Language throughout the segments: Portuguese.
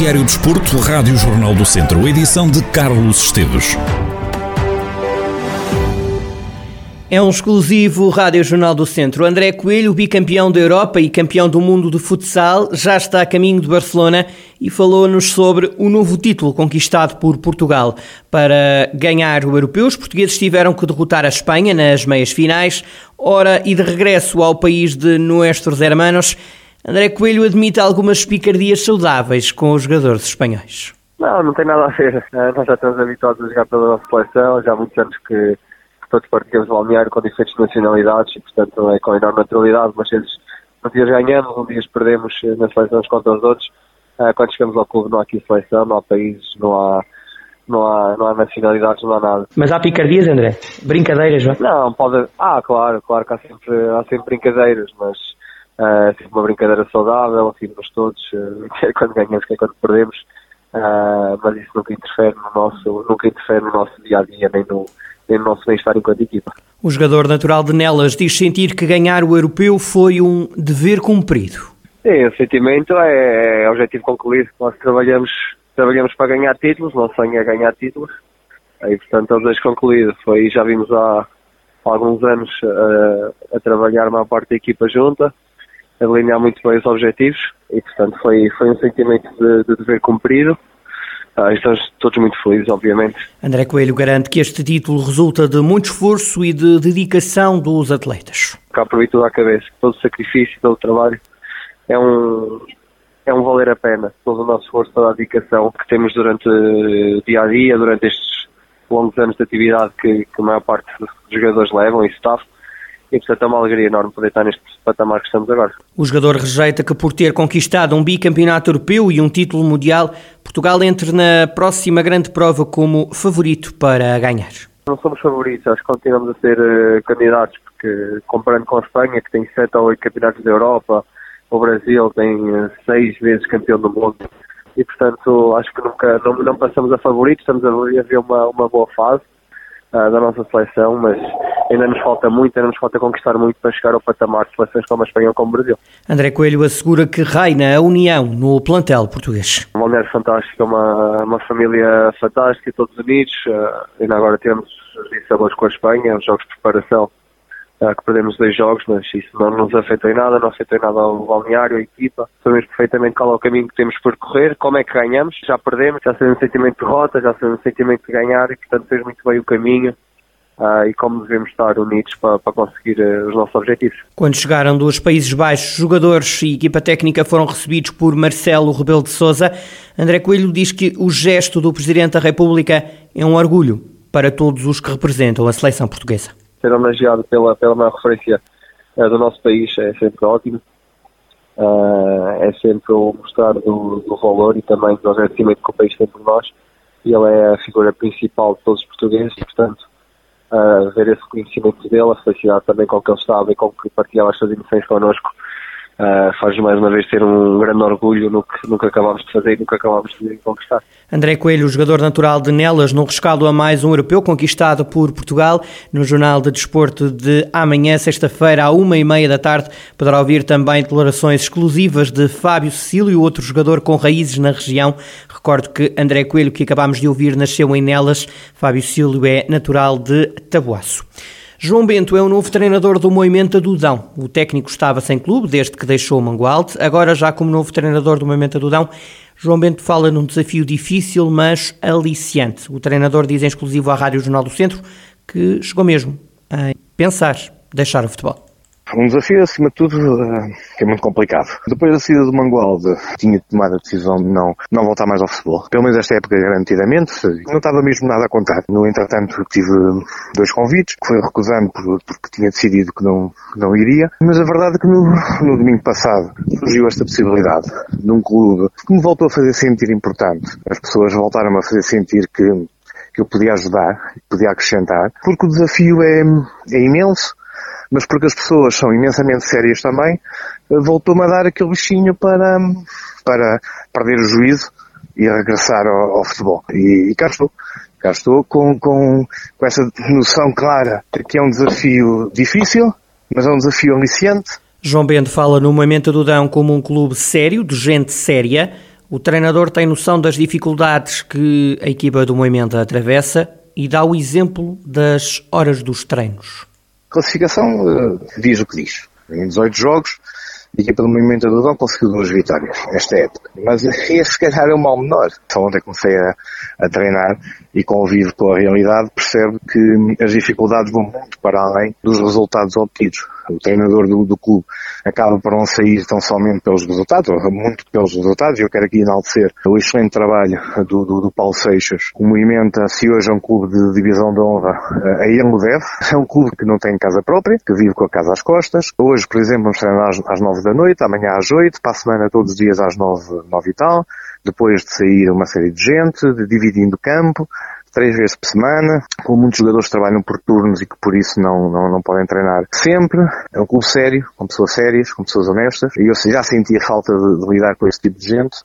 Noticiário Desporto, Rádio Jornal do Centro, edição de Carlos Esteves. É um exclusivo Rádio Jornal do Centro. André Coelho, bicampeão da Europa e campeão do mundo de futsal, já está a caminho de Barcelona e falou-nos sobre o novo título conquistado por Portugal. Para ganhar o europeu, os portugueses tiveram que derrotar a Espanha nas meias finais. Ora, e de regresso ao país de nuestros hermanos, André Coelho admite algumas picardias saudáveis com os jogadores espanhóis. Não, não tem nada a ver. Eh, nós já estamos habituados a jogar pela nossa seleção, já há muitos anos que todos partilhamos o balneário com diferentes nacionalidades e, portanto, é com enorme naturalidade. Mas vezes, um dia ganhamos, um dia perdemos eh, nas seleções contra os outros. Uh, quando chegamos ao clube, não há aqui seleção, não há países, não há, não há, não há nacionalidades, não há nada. Mas há picardias, André? Brincadeiras, não? Não, pode. Ah, claro, claro que há sempre, há sempre brincadeiras, mas uh, sempre uma brincadeira saudável, rimos todos, uh, quer quando ganhamos, quer quando perdemos. Uh, mas isso nunca interfere no nosso, nunca interfere no nosso dia a dia, nem no, no nosso bem-estar enquanto equipa. O jogador natural de Nelas diz sentir que ganhar o europeu foi um dever cumprido. Sim, o sentimento é, é objetivo concluído. Nós trabalhamos, trabalhamos para ganhar títulos, nosso sonho é ganhar títulos. E, portanto, é o desejo concluído. Foi, já vimos há, há alguns anos a, trabalhar uma parte da equipa junta, alinhar muito bem os objetivos e, portanto, foi, foi um sentimento de, de dever cumprido ah, estamos todos muito felizes, obviamente. André Coelho garante que este título resulta de muito esforço e de dedicação dos atletas. Cá por tudo à cabeça, todo o sacrifício, todo o trabalho é um, é um valer a pena. Todo o nosso esforço, toda a dedicação que temos durante o dia a dia, durante estes longos anos de atividade que, que a maior parte dos jogadores levam e staff e portanto é uma alegria enorme poder estar neste patamar que estamos agora. O jogador rejeita que por ter conquistado um bicampeonato europeu e um título mundial, Portugal entre na próxima grande prova como favorito para ganhar. Não somos favoritos, acho que continuamos a ser uh, candidatos, porque comparando com a Espanha, que tem sete ou oito campeonatos da Europa, o Brasil tem uh, seis vezes campeão do mundo, e portanto acho que nunca não, não passamos a favoritos, estamos a ver uma, uma boa fase uh, da nossa seleção, mas ainda nos falta muito, ainda nos falta conquistar muito para chegar ao patamar de seleções como a Espanha ou como o Brasil. André Coelho assegura que reina a união no plantel português. Uma mulher fantástica, uma, uma família fantástica, todos unidos. Uh, ainda agora temos os sabores com a Espanha, os jogos de preparação que perdemos dois jogos, mas isso não nos afetou em nada, não afetou em nada ao balneário, a equipa. Sabemos perfeitamente qual é o caminho que temos por correr, como é que ganhamos, já perdemos, já sabemos o sentimento de derrota, já sabemos o sentimento de ganhar e, portanto, fez muito bem o caminho. Uh, e como devemos estar unidos para, para conseguir uh, os nossos objetivos. Quando chegaram dos Países Baixos, jogadores e equipa técnica foram recebidos por Marcelo Rebelo de Sousa. André Coelho diz que o gesto do Presidente da República é um orgulho para todos os que representam a seleção portuguesa ser homenageado pela, pela maior referência uh, do nosso país é sempre ótimo. Uh, é sempre o mostrar do, do, valor e também do agradecimento que o país tem por nós. E ele é a figura principal de todos os portugueses, portanto, uh, ver esse reconhecimento dele, a felicidade também com que ele estava e com que partilhava as suas emoções connosco, uh, faz mais uma vez ter um grande orgulho no que, que acabámos de fazer e que acabámos de conquistar. André Coelho, jogador natural de Nelas, no rescaldo a mais um europeu conquistado por Portugal, no Jornal de Desporto de amanhã, sexta-feira, à uma e meia da tarde, poderá ouvir também declarações exclusivas de Fábio Cecílio, outro jogador com raízes na região. Recordo que André Coelho, que acabámos de ouvir, nasceu em Nelas. Fábio Cecílio é natural de Tabuaço. João Bento é o novo treinador do Moimenta do Dão. O técnico estava sem clube desde que deixou o Mangualde, agora já como novo treinador do Moimenta do Dão. João Bento fala num desafio difícil, mas aliciante. O treinador diz em exclusivo à Rádio Jornal do Centro que chegou mesmo a pensar deixar o futebol. Um desafio, acima de tudo, eh, que é muito complicado. Depois da saída do Mangualde, tinha tomado a decisão de não, não voltar mais ao futebol. Pelo menos esta época, garantidamente. Não estava mesmo nada a contar. No entretanto, tive dois convites, que foi recusando porque tinha decidido que não, não iria. Mas a verdade é que no, no domingo passado surgiu esta possibilidade de um clube que me voltou a fazer sentir importante. As pessoas voltaram a fazer sentir que que eu podia ajudar, podia acrescentar, porque o desafio é, é imenso, mas porque as pessoas são imensamente sérias também, voltou-me a dar aquele bichinho para, para perder o juízo e regressar ao, ao futebol. E, e, cá estou. Cá estou com, com, com essa noção clara de que é um desafio difícil, mas é um desafio aliciante. João Bento fala no Momento do Dão como um clube sério, de gente séria, O treinador tem noção das dificuldades que a equipa do Moimenta atravessa e dá o exemplo das horas dos treinos. Classificação uh, diz o que diz. Em 18 jogos, a equipa do Movimento do Dom conseguiu duas vitórias esta época. Mas esse se calhar é o mal menor. Só ontem comecei a, a treinar e convivo com a realidade, percebe que as dificuldades vão muito para além dos resultados obtidos. O treinador do, do clube acaba por não sair tão somente pelos resultados, ou muito pelos resultados, e eu quero aqui enaltecer o excelente trabalho do, do, do Paulo Seixas. O movimento, se hoje é um clube de divisão de honra, a ele o deve. É um clube que não tem casa própria, que vive com a casa às costas. Hoje, por exemplo, vamos treinar às, às nove da noite, amanhã às oito, para a semana todos os dias às nove, nove e tal. Depois de sair uma série de gente, de dividindo campo, três vezes por semana, com muitos jogadores que trabalham por turnos e que por isso não, não, não podem treinar sempre. É um clube sério, com pessoas sérias, com pessoas honestas, e eu já sentia falta de, de lidar com esse tipo de gente.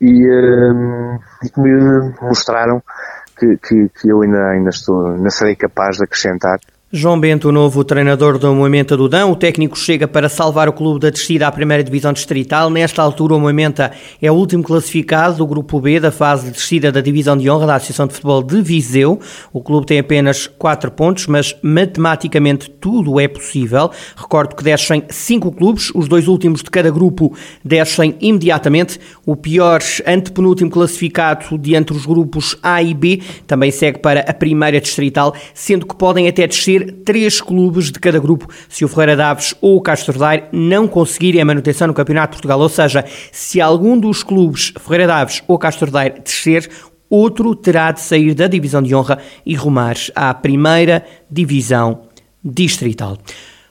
E, um, e que me mostraram que, que, que eu ainda, ainda estou, ainda serei capaz de acrescentar João Bento, novo treinador do Moimenta do Dão, o técnico chega para salvar o clube da descida à primeira divisão distrital. Nesta altura, o Moimenta é o último classificado do grupo B da fase de descida da divisão de honra da Associação de Futebol de Viseu. O clube tem apenas 4 pontos, mas matematicamente tudo é possível. Recordo que descem 5 clubes, os dois últimos de cada grupo descem imediatamente. O pior antepenúltimo classificado de entre os grupos A e B também segue para a primeira distrital, sendo que podem até descer três clubes de cada grupo se o Ferreira Daves ou o Castro Daire não conseguirem a manutenção no Campeonato de Portugal. Ou seja, se algum dos clubes, Ferreira Daves ou Castro Daire, descer, outro terá de sair da divisão de honra e rumar à primeira divisão distrital.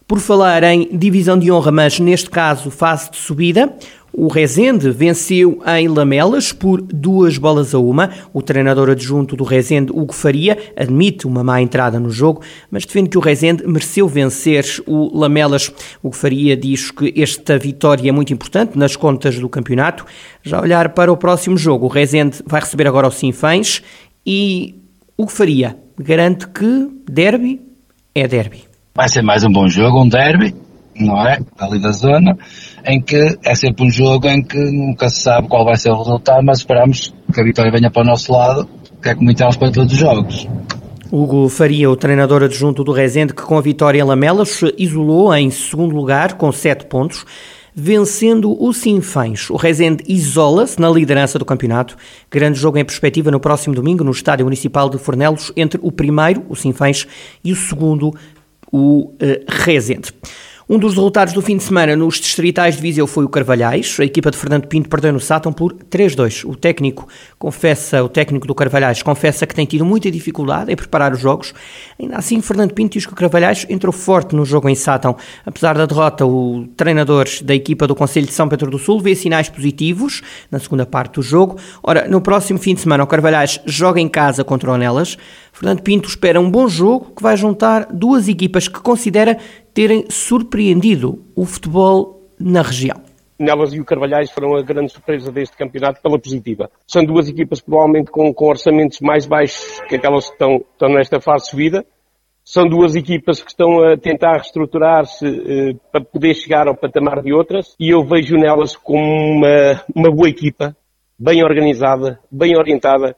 Por falar em divisão de honra, mas neste caso fase de subida, o Rezende venceu em Lamelas por duas bolas a uma. O treinador adjunto do Rezende, Hugo Faria, admite uma má entrada no jogo, mas defende que o Rezende mereceu vencer o Lamelas. Hugo Faria diz que esta vitória é muito importante nas contas do campeonato. Já olhar para o próximo jogo, o Rezende vai receber agora o Sinfãs e Hugo Faria garante que derby é derby. Vai ser mais um bom jogo, um derby não é? Ali da zona, em que é sempre um jogo em que nunca se sabe qual vai ser o resultado, mas esperamos que a vitória venha para o nosso lado, que é como estamos para todos os jogos. Hugo Faria, o treinador adjunto do Rezende, que com a vitória em Lamelas isolou em segundo lugar com sete pontos, vencendo o Sinfãs. O Rezende isola-se na liderança do campeonato. Grande jogo em perspectiva no próximo domingo no Estádio Municipal de Fornelos entre o primeiro, o Sinfãs, e o segundo, o uh, Rezende. Um dos resultados do fim de semana nos distritais de Viseu foi o Carvalhais. A equipa de Fernando Pinto perdeu no Sátão por 3-2. O técnico confessa, o técnico do Carvalhais confessa que tem tido muita dificuldade em preparar os jogos. Ainda assim, Fernando Pinto diz que o Carvalhais entrou forte no jogo em Sátão. Apesar da derrota, o treinador da equipa do Conselho de São Pedro do Sul vê sinais positivos na segunda parte do jogo. Ora, no próximo fim de semana, o Carvalhais joga em casa contra o Nelas. Fernando Pinto espera um bom jogo que vai juntar duas equipas que considera terem surpreendido o futebol na região. Nelas e o Carvalhais foram a grande surpresa deste campeonato pela positiva. São duas equipas provavelmente com, com orçamentos mais baixos que aquelas que estão, estão nesta fase de subida. São duas equipas que estão a tentar reestruturar-se eh, para poder chegar ao patamar de outras e eu vejo nelas como uma, uma boa equipa, bem organizada, bem orientada,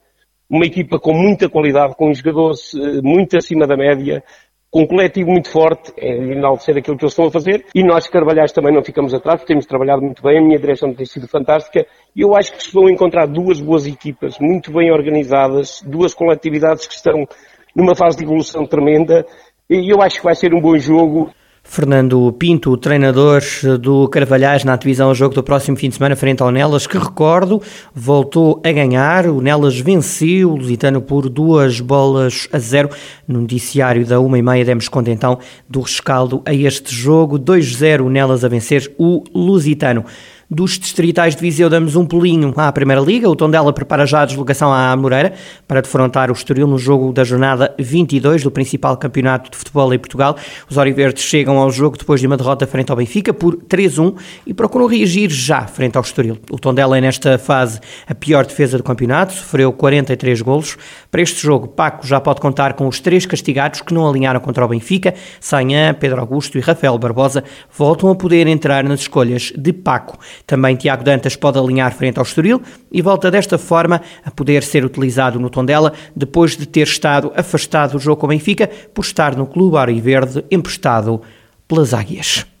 uma equipa com muita qualidade, com jogadores eh, muito acima da média, com um coletivo muito forte, é enaltecer aquilo que eles estão a fazer, e nós, Carvalhais, também não ficamos atrás, porque temos trabalhado muito bem, a minha direção tem sido fantástica, e eu acho que se vão encontrar duas boas equipas, muito bem organizadas, duas coletividades que estão numa fase de evolução tremenda, e eu acho que vai ser um bom jogo. Fernando Pinto, treinador do Carvalhais na divisão ao jogo do próximo fim de semana frente ao Nelas, que recordo, voltou a ganhar. O Nelas venceu o Lusitano por duas bolas a zero. No noticiário da uma e meia demos conta então do rescaldo a este jogo. 2-0 o Nelas a vencer o Lusitano dos distritais de Viseu damos um pulinho à Primeira Liga. O Tondela prepara já a deslocação à Moreira para defrontar o Estoril no jogo da jornada 22 do principal campeonato de futebol em Portugal. Os Oriverdes chegam ao jogo depois de uma derrota frente ao Benfica por 3-1 e procuram reagir já frente ao Estoril. O Tondela é nesta fase a pior defesa do campeonato, sofreu 43 golos. Para este jogo, Paco já pode contar com os três castigados que não alinharam contra o Benfica. Sanhã, Pedro Augusto e Rafael Barbosa voltam a poder entrar nas escolhas de Paco. Também Tiago Dantas pode alinhar frente ao Estoril e volta desta forma a poder ser utilizado no Tondela depois de ter estado afastado do jogo com o Benfica por estar no clube Verde emprestado pelas Águias.